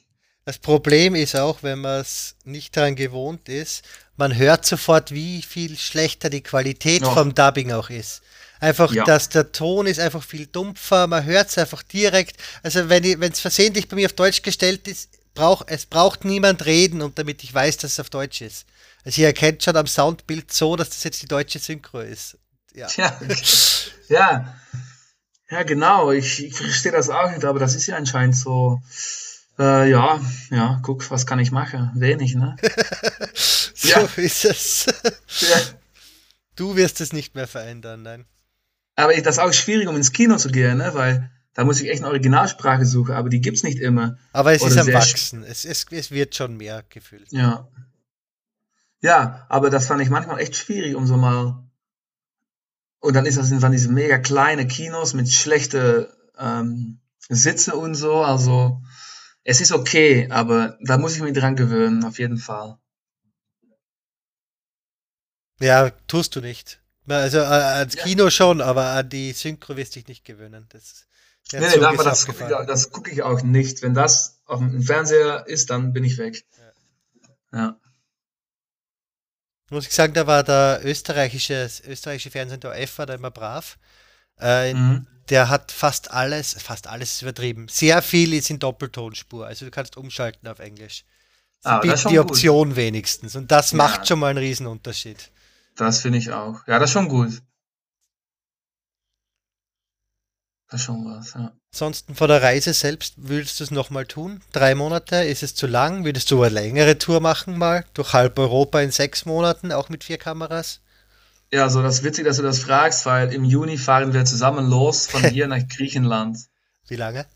Das Problem ist auch, wenn man es nicht daran gewohnt ist, man hört sofort, wie viel schlechter die Qualität Ja. vom Dubbing auch ist. Einfach, Ja. dass der Ton ist einfach viel dumpfer, man hört es einfach direkt. Also wenn es versehentlich bei mir auf Deutsch gestellt ist, brauch, es braucht niemand reden und damit ich weiß, dass es auf Deutsch ist. Also ihr erkennt schon am Soundbild so, dass das jetzt die deutsche Synchro ist. Ja. Ja, ja, ja, genau. Ich, ich verstehe das auch nicht, aber das ist ja anscheinend so. Äh, ja, ja, guck, was kann ich machen? Wenig, ne? So Ja. ist es. ja. Du wirst es nicht mehr verändern, nein. Aber das ist auch schwierig, um ins Kino zu gehen, ne? Weil da muss ich echt eine Originalsprache suchen, aber die gibt's nicht immer. Aber es Oder ist am Wachsen. Es, es, es wird schon mehr gefühlt. Ja. Ja, aber das fand ich manchmal echt schwierig, um so mal. Und dann ist das in diese mega kleine Kinos mit schlechte ähm, Sitze und so. Also es ist okay, aber da muss ich mich dran gewöhnen, auf jeden Fall. Ja, tust du nicht. Also äh, ans Ja. Kino schon, aber an die Synchro wirst dich nicht gewöhnen. Das, Nee, nee, aber das, das gucke ich auch nicht. Wenn das auf dem Fernseher ist, dann bin ich weg. Ja. Muss ich sagen, da war der österreichische, österreichische Fernsehen, der OF, war da immer brav. Äh, Mhm. Der hat fast alles, fast alles ist übertrieben. Sehr viel ist in Doppeltonspur, also du kannst umschalten auf Englisch. Ah, das die gut. Option wenigstens und das Ja. macht schon mal einen Riesenunterschied. Das finde ich auch. Ja, das ist schon gut. Ist schon was, ja. Ansonsten von der Reise selbst, würdest du es nochmal tun? Drei Monate? Ist es zu lang? Würdest du eine längere Tour machen mal? Durch halb Europa in sechs Monaten, auch mit vier Kameras? Ja, so das ist witzig, dass du das fragst, weil im Juni fahren wir zusammen los von hier nach Griechenland. Wie lange?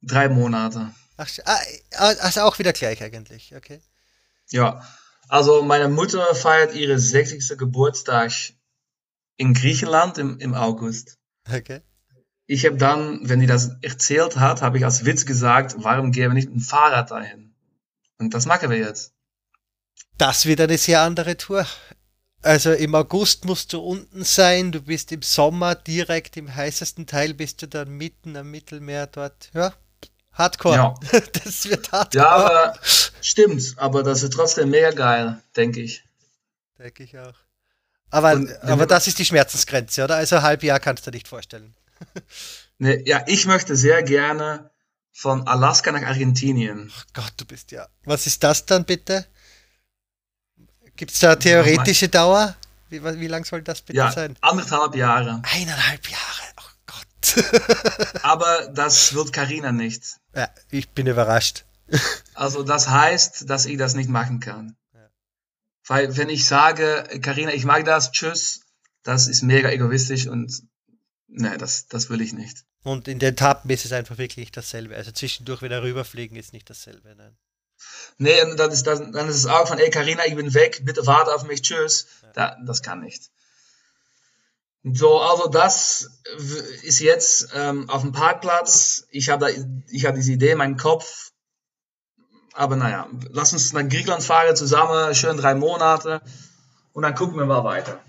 Drei Monate. Ach, ah, ah, also auch wieder gleich eigentlich, okay. Ja. Also meine Mutter feiert ihre 60. Geburtstag in Griechenland im, im August. Okay. Ich habe dann, wenn die das erzählt hat, habe ich als Witz gesagt, warum gehen wir nicht mit dem Fahrrad dahin? Und das machen wir jetzt. Das wird eine sehr andere Tour. Also im August musst du unten sein, du bist im Sommer direkt im heißesten Teil, bist du dann mitten am Mittelmeer dort. Ja, Hardcore. Ja. Das wird Hardcore, Ja, aber stimmt, aber das wird trotzdem mega geil, denke ich. denke ich auch. Aber, Und aber das ist die Schmerzensgrenze, oder? Also ein halb Jahr kannst du dir nicht vorstellen. Ne, ja, ich möchte sehr gerne von Alaska nach Argentinien. Ach Gott, du bist ja. Was ist das dann bitte? Gibt es da theoretische Dauer? Wie, wie lang soll das bitte Ja, sein? anderthalb Jahre. Eineinhalb Jahre. Oh Gott. Aber das wird Karina nicht. ja, ich bin überrascht. Also das heißt, dass ich das nicht machen kann. Weil wenn ich sage, Karina, ich mag das, tschüss, das ist mega egoistisch und ne, das, das will ich nicht. Und in den Etappen ist es einfach wirklich nicht dasselbe. Also zwischendurch wieder rüberfliegen ist nicht dasselbe. Nein. Nee, dann ist, das, dann ist es auch von, ey Karina, ich bin weg, bitte warte auf mich, tschüss. Da, das kann nicht. So, also das ist jetzt ähm, auf dem Parkplatz. Ich habe ich habe diese Idee in meinem Kopf. Aber naja, lass uns nach Griechenland fahren zusammen, schön drei Monate. Und dann gucken wir mal weiter.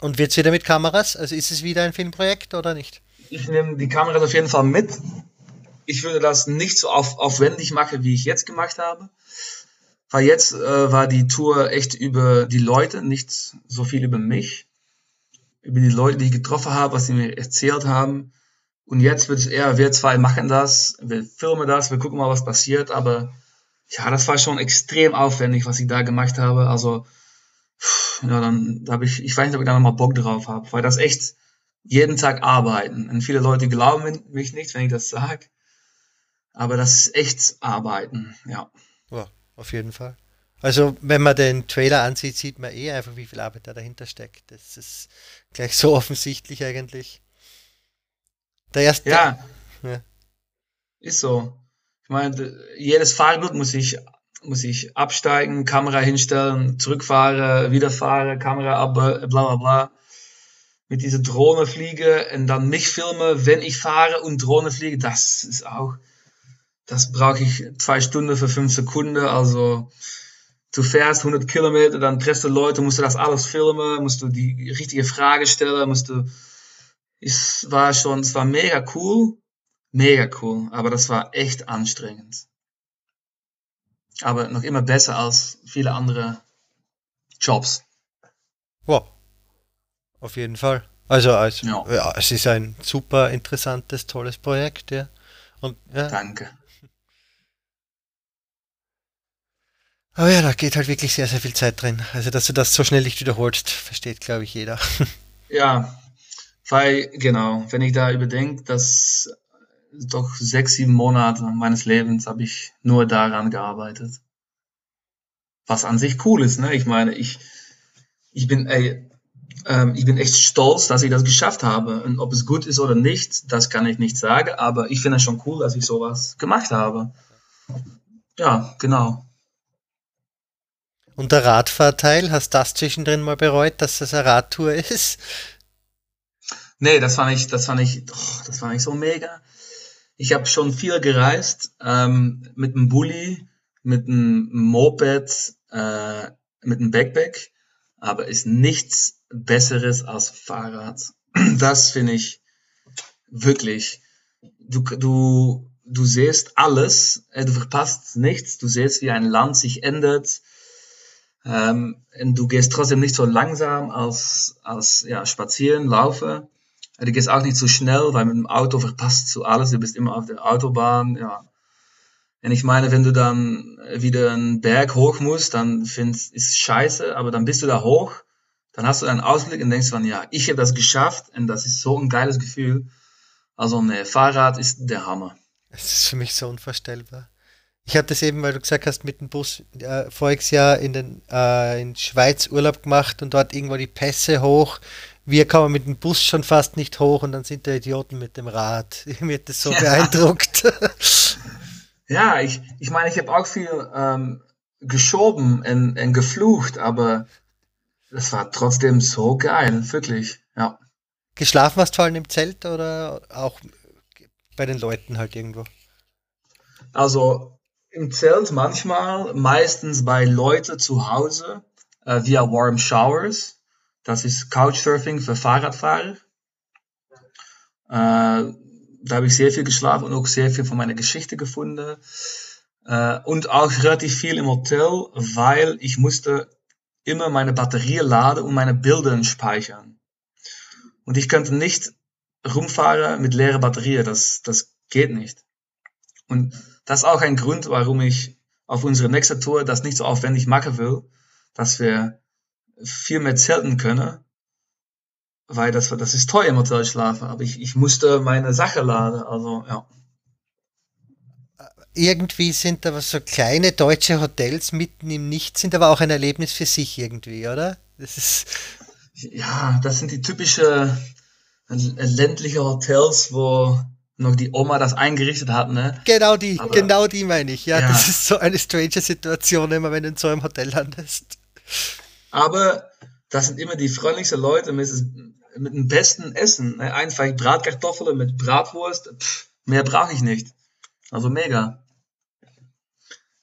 Und wird es wieder mit Kameras? Also ist es wieder ein Filmprojekt oder nicht? Ich nehme die Kamera auf jeden Fall mit. Ich würde das nicht so auf, aufwendig machen, wie ich jetzt gemacht habe. Weil jetzt äh, war die Tour echt über die Leute, nicht so viel über mich. Über die Leute, die ich getroffen habe, was sie mir erzählt haben. Und jetzt wird es eher, wir zwei machen das, wir filmen das, wir gucken mal, was passiert. Aber ja, das war schon extrem aufwendig, was ich da gemacht habe. Also, ja, dann da habe ich, ich weiß nicht, ob ich da nochmal Bock drauf habe, weil das echt jeden Tag arbeiten. Und viele Leute glauben mich nicht, wenn ich das sage. Aber das ist echt Arbeiten, ja. Ja, auf jeden Fall. Also wenn man den Trailer ansieht, sieht man eh einfach, wie viel Arbeit da dahinter steckt. Das ist gleich so offensichtlich eigentlich. Der erste. Ja, Ja. ist so. Ich meine, jedes Fahrbild muss ich, muss ich absteigen, Kamera hinstellen, zurückfahren, wieder fahren, Kamera ab, bla bla bla. Mit dieser Drohne fliegen und dann mich filmen, wenn ich fahre und Drohne fliege, das ist auch, das brauche ich zwei Stunden für fünf Sekunden, also du fährst 100 Kilometer, dann triffst du Leute, musst du das alles filmen, musst du die richtige Frage stellen, musst du, es war schon, es war mega cool, mega cool, aber das war echt anstrengend. Aber noch immer besser als viele andere Jobs. Wow. Auf jeden Fall. Also, also ja. ja. es ist ein super interessantes, tolles Projekt, ja. Und, ja. Danke. Aber ja, da geht halt wirklich sehr, sehr viel Zeit drin. Also, dass du das so schnell nicht wiederholst, versteht, glaube ich, jeder. Ja, weil, genau, wenn ich da überdenke, dass doch sechs, sieben Monate meines Lebens habe ich nur daran gearbeitet. Was an sich cool ist, ne? Ich meine, ich, ich bin, ey, ähm, ich bin echt stolz, dass ich das geschafft habe. Und ob es gut ist oder nicht, das kann ich nicht sagen, aber ich finde es schon cool, dass ich sowas gemacht habe. Ja, genau. Und der Radfahrteil, hast du das zwischendrin mal bereut, dass das eine Radtour ist? Nee, das fand ich, das fand ich, oh, das fand ich so mega. Ich habe schon viel gereist, ähm, mit einem Bulli, mit einem Moped, äh, mit einem Backpack, aber ist nichts Besseres als Fahrrad. Das finde ich wirklich. Du, du, du siehst alles, äh, du verpasst nichts, du siehst, wie ein Land sich ändert, ähm, und du gehst trotzdem nicht so langsam als, als ja, spazieren, laufen. Du gehst auch nicht so schnell, weil mit dem Auto verpasst du alles. Du bist immer auf der Autobahn. Ja. Und ich meine, wenn du dann wieder einen Berg hoch musst, dann findest ist scheiße, aber dann bist du da hoch, dann hast du einen Ausblick und denkst von, ja, ich habe das geschafft und das ist so ein geiles Gefühl. Also ne, Fahrrad ist der Hammer. Es ist für mich so unvorstellbar. Ich hatte es eben, weil du gesagt hast, mit dem Bus äh, voriges Jahr in den äh, in Schweiz Urlaub gemacht und dort irgendwo die Pässe hoch. Wir kommen mit dem Bus schon fast nicht hoch und dann sind der Idioten mit dem Rad. Mir hat das so ja. beeindruckt. Ja, ich, ich meine, ich habe auch viel ähm, geschoben und, und geflucht, aber es war trotzdem so geil, wirklich, ja. Geschlafen hast du vor allem im Zelt oder auch bei den Leuten halt irgendwo? Also im Zelt manchmal, meistens bei Leuten zu Hause äh, via Warm Showers. Das ist Couchsurfing für Fahrradfahrer. Äh, da habe ich sehr viel geschlafen und auch sehr viel von meiner Geschichte gefunden. Äh, und auch relativ viel im Hotel, weil ich musste immer meine Batterie laden und meine Bilder speichern. Und ich könnte nicht rumfahren mit leeren Batterien, das, das geht nicht. Und das ist auch ein Grund, warum ich auf unsere nächste Tour das nicht so aufwendig machen will, dass wir viel mehr zelten können, weil das, das ist teuer im Hotel schlafen, aber ich, ich musste meine Sache laden, also ja. Irgendwie sind aber so kleine deutsche Hotels mitten im Nichts, sind aber auch ein Erlebnis für sich irgendwie, oder? Das ist ja, das sind die typische ländliche Hotels, wo noch die Oma das eingerichtet hat, ne? Genau die, Aber, genau die meine ich. Ja, ja, das ist so eine strange Situation, immer wenn du in so einem Hotel landest. Aber das sind immer die freundlichsten Leute mit, mit dem besten Essen. Ne? Einfach Bratkartoffeln mit Bratwurst. Pff, mehr brauche ich nicht. Also mega.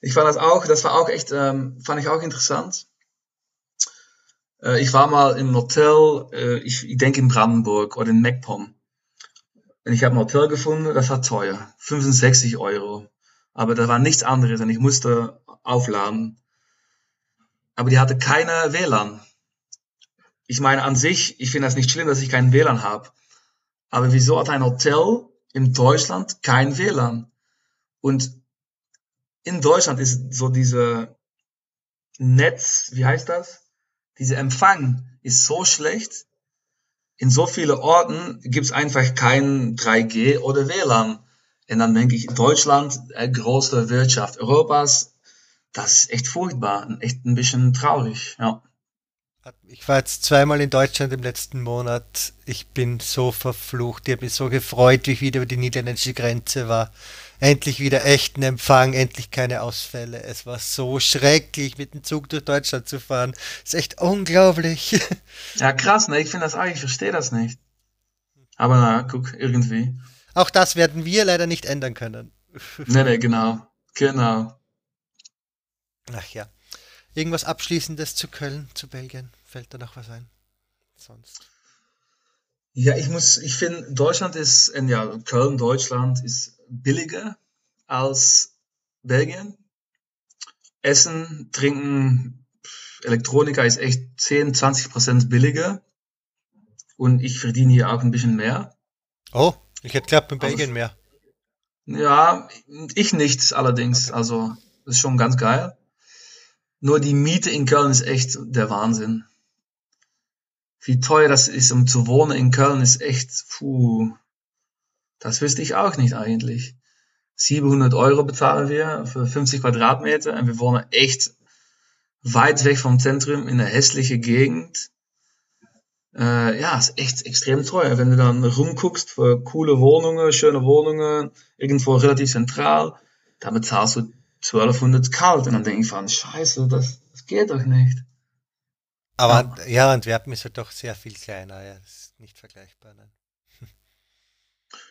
Ich fand das auch, das war auch echt, ähm, fand ich auch interessant. Äh, ich war mal im Hotel, äh, ich, ich denke in Brandenburg oder in MacPom. Und ich habe ein Hotel gefunden, das war teuer. 65 Euro. Aber da war nichts anderes und ich musste aufladen. Aber die hatte keine WLAN. Ich meine, an sich, ich finde das nicht schlimm, dass ich keinen WLAN habe. Aber wieso hat ein Hotel in Deutschland kein WLAN? Und in Deutschland ist so diese Netz, wie heißt das? Dieser Empfang ist so schlecht, in so vielen Orten gibt es einfach kein 3G oder WLAN. Und dann denke ich, Deutschland, äh, größte Wirtschaft Europas, das ist echt furchtbar echt ein bisschen traurig, ja. Ich war jetzt zweimal in Deutschland im letzten Monat. Ich bin so verflucht. Ich habe mich so gefreut, wie ich wieder über die niederländische Grenze war endlich wieder echten Empfang, endlich keine Ausfälle. Es war so schrecklich, mit dem Zug durch Deutschland zu fahren. ist echt unglaublich. Ja, krass, ne? Ich finde das auch, ich verstehe das nicht. Aber na, guck, irgendwie. Auch das werden wir leider nicht ändern können. Ne, ne, genau. Genau. Ach ja. irgendwas Abschließendes zu Köln, zu Belgien? Fällt da noch was ein? Sonst. Ja, ich muss, ich finde, Deutschland ist, ja, Köln, Deutschland ist billiger als Belgien. Essen, Trinken, Elektronika ist echt 10, 20 Prozent billiger. Und ich verdiene hier auch ein bisschen mehr. Oh, ich hätte geglaubt, in Belgien also, mehr. Ja, ich nicht allerdings. Okay. Also, das ist schon ganz geil. Nur die Miete in Köln ist echt der Wahnsinn. Wie teuer das ist, um zu wohnen in Köln, ist echt, puh. Das wüsste ich auch nicht eigentlich. 700 Euro bezahlen wir für 50 Quadratmeter und wir wohnen echt weit weg vom Zentrum in einer hässlichen Gegend. Äh, ja, ist echt extrem teuer. Wenn du dann rumguckst für coole Wohnungen, schöne Wohnungen, irgendwo relativ zentral, dann bezahlst du 1200 kalt. Und dann denke ich von, scheiße, das, das geht doch nicht. Aber ja. ja, Antwerpen ist halt doch sehr viel kleiner, ja, das ist nicht vergleichbar. Ne?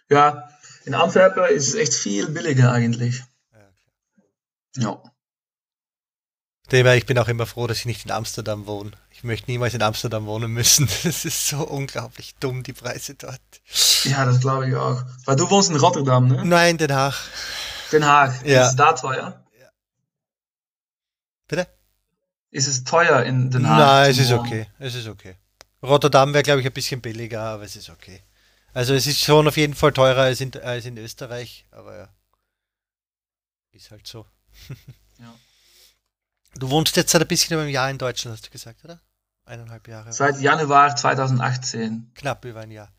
Ja, in Antwerpen ist es echt viel billiger eigentlich. Ja. ja. Ich bin auch immer froh, dass ich nicht in Amsterdam wohne. Ich möchte niemals in Amsterdam wohnen müssen. Das ist so unglaublich dumm, die Preise dort. Ja, das glaube ich auch. Weil du wohnst in Rotterdam, ne? Nein, Den Haag. Den Haag. Ja. Ist da teuer? Bitte? Ist es teuer in Den Haag? Nein, es ist okay. Es ist okay. Rotterdam wäre, glaube ich, ein bisschen billiger, aber es ist okay. Also es ist schon auf jeden Fall teurer als in, als in Österreich, aber ja. Ist halt so. ja. Du wohnst jetzt seit ein bisschen über einem Jahr in Deutschland, hast du gesagt, oder? Eineinhalb Jahre. Seit Januar 2018. Knapp über ein Jahr.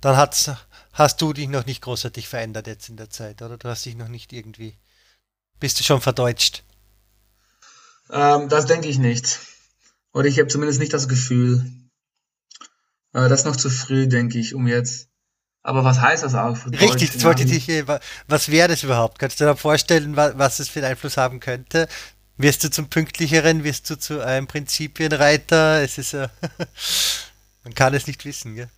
Dann hat's, hast du dich noch nicht großartig verändert jetzt in der Zeit, oder? Du hast dich noch nicht irgendwie. Bist du schon verdeutscht? Ähm, das denke ich nicht. Oder ich habe zumindest nicht das Gefühl. Äh, das ist noch zu früh, denke ich, um jetzt aber was heißt das auch für Richtig, das wollte ich dich, was wäre das überhaupt? Kannst du dir vorstellen, was, was es für einen Einfluss haben könnte? Wirst du zum Pünktlicheren, wirst du zu einem Prinzipienreiter? Es ist, äh, man kann es nicht wissen, gell?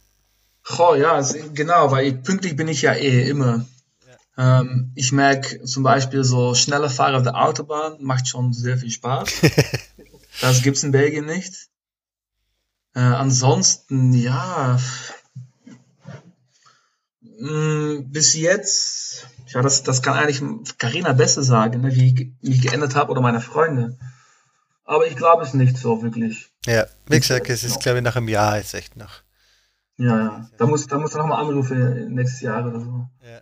Oh, ja, genau, weil ich, pünktlich bin ich ja eh immer. Ähm, ich merke zum Beispiel so schnelle Fahrer auf der Autobahn macht schon sehr viel Spaß. das gibt's in Belgien nicht. Äh, ansonsten, ja, Mm, bis jetzt, ja, das, das kann eigentlich Carina besser sagen, ne, wie ich mich geändert habe oder meine Freunde. Aber ich glaube es nicht so wirklich. Ja, wie gesagt, es ist, glaube ich, nach einem Jahr ist echt noch. Ja, ja. Da muss, da muss er nochmal anrufen nächstes Jahr oder so. Ja.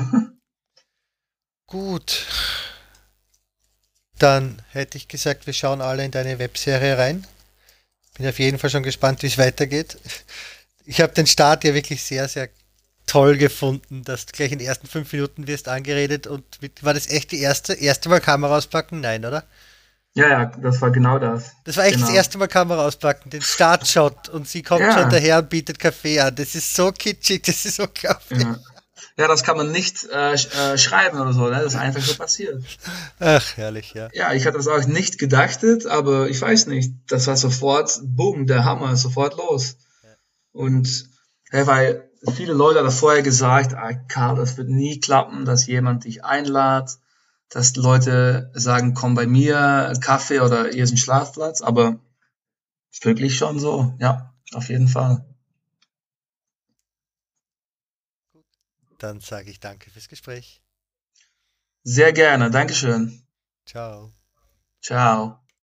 Gut. Dann hätte ich gesagt, wir schauen alle in deine Webserie rein. Bin auf jeden Fall schon gespannt, wie es weitergeht. Ich habe den Start ja wirklich sehr, sehr toll gefunden, dass du gleich in den ersten fünf Minuten wirst angeredet und mit, war das echt die erste, erste Mal Kamera auspacken? Nein, oder? Ja, ja, das war genau das. Das war echt genau. das erste Mal Kamera auspacken, den Startshot und sie kommt ja. schon daher und bietet Kaffee an. Das ist so kitschig, das ist so unglaublich. Ja. Ja, das kann man nicht äh, äh, schreiben oder so, ne? das ist einfach so passiert. Ach, herrlich, ja. Ja, ich hatte das auch nicht gedachtet, aber ich weiß nicht, das war sofort, boom, der Hammer, sofort los. Ja. Und ja, weil viele Leute haben vorher gesagt, ah, Karl, das wird nie klappen, dass jemand dich einlädt, dass Leute sagen, komm bei mir, Kaffee oder hier ist ein Schlafplatz, aber ist wirklich schon so, ja, auf jeden Fall. Dann sage ich danke fürs Gespräch. Sehr gerne, Dankeschön. Ciao. Ciao.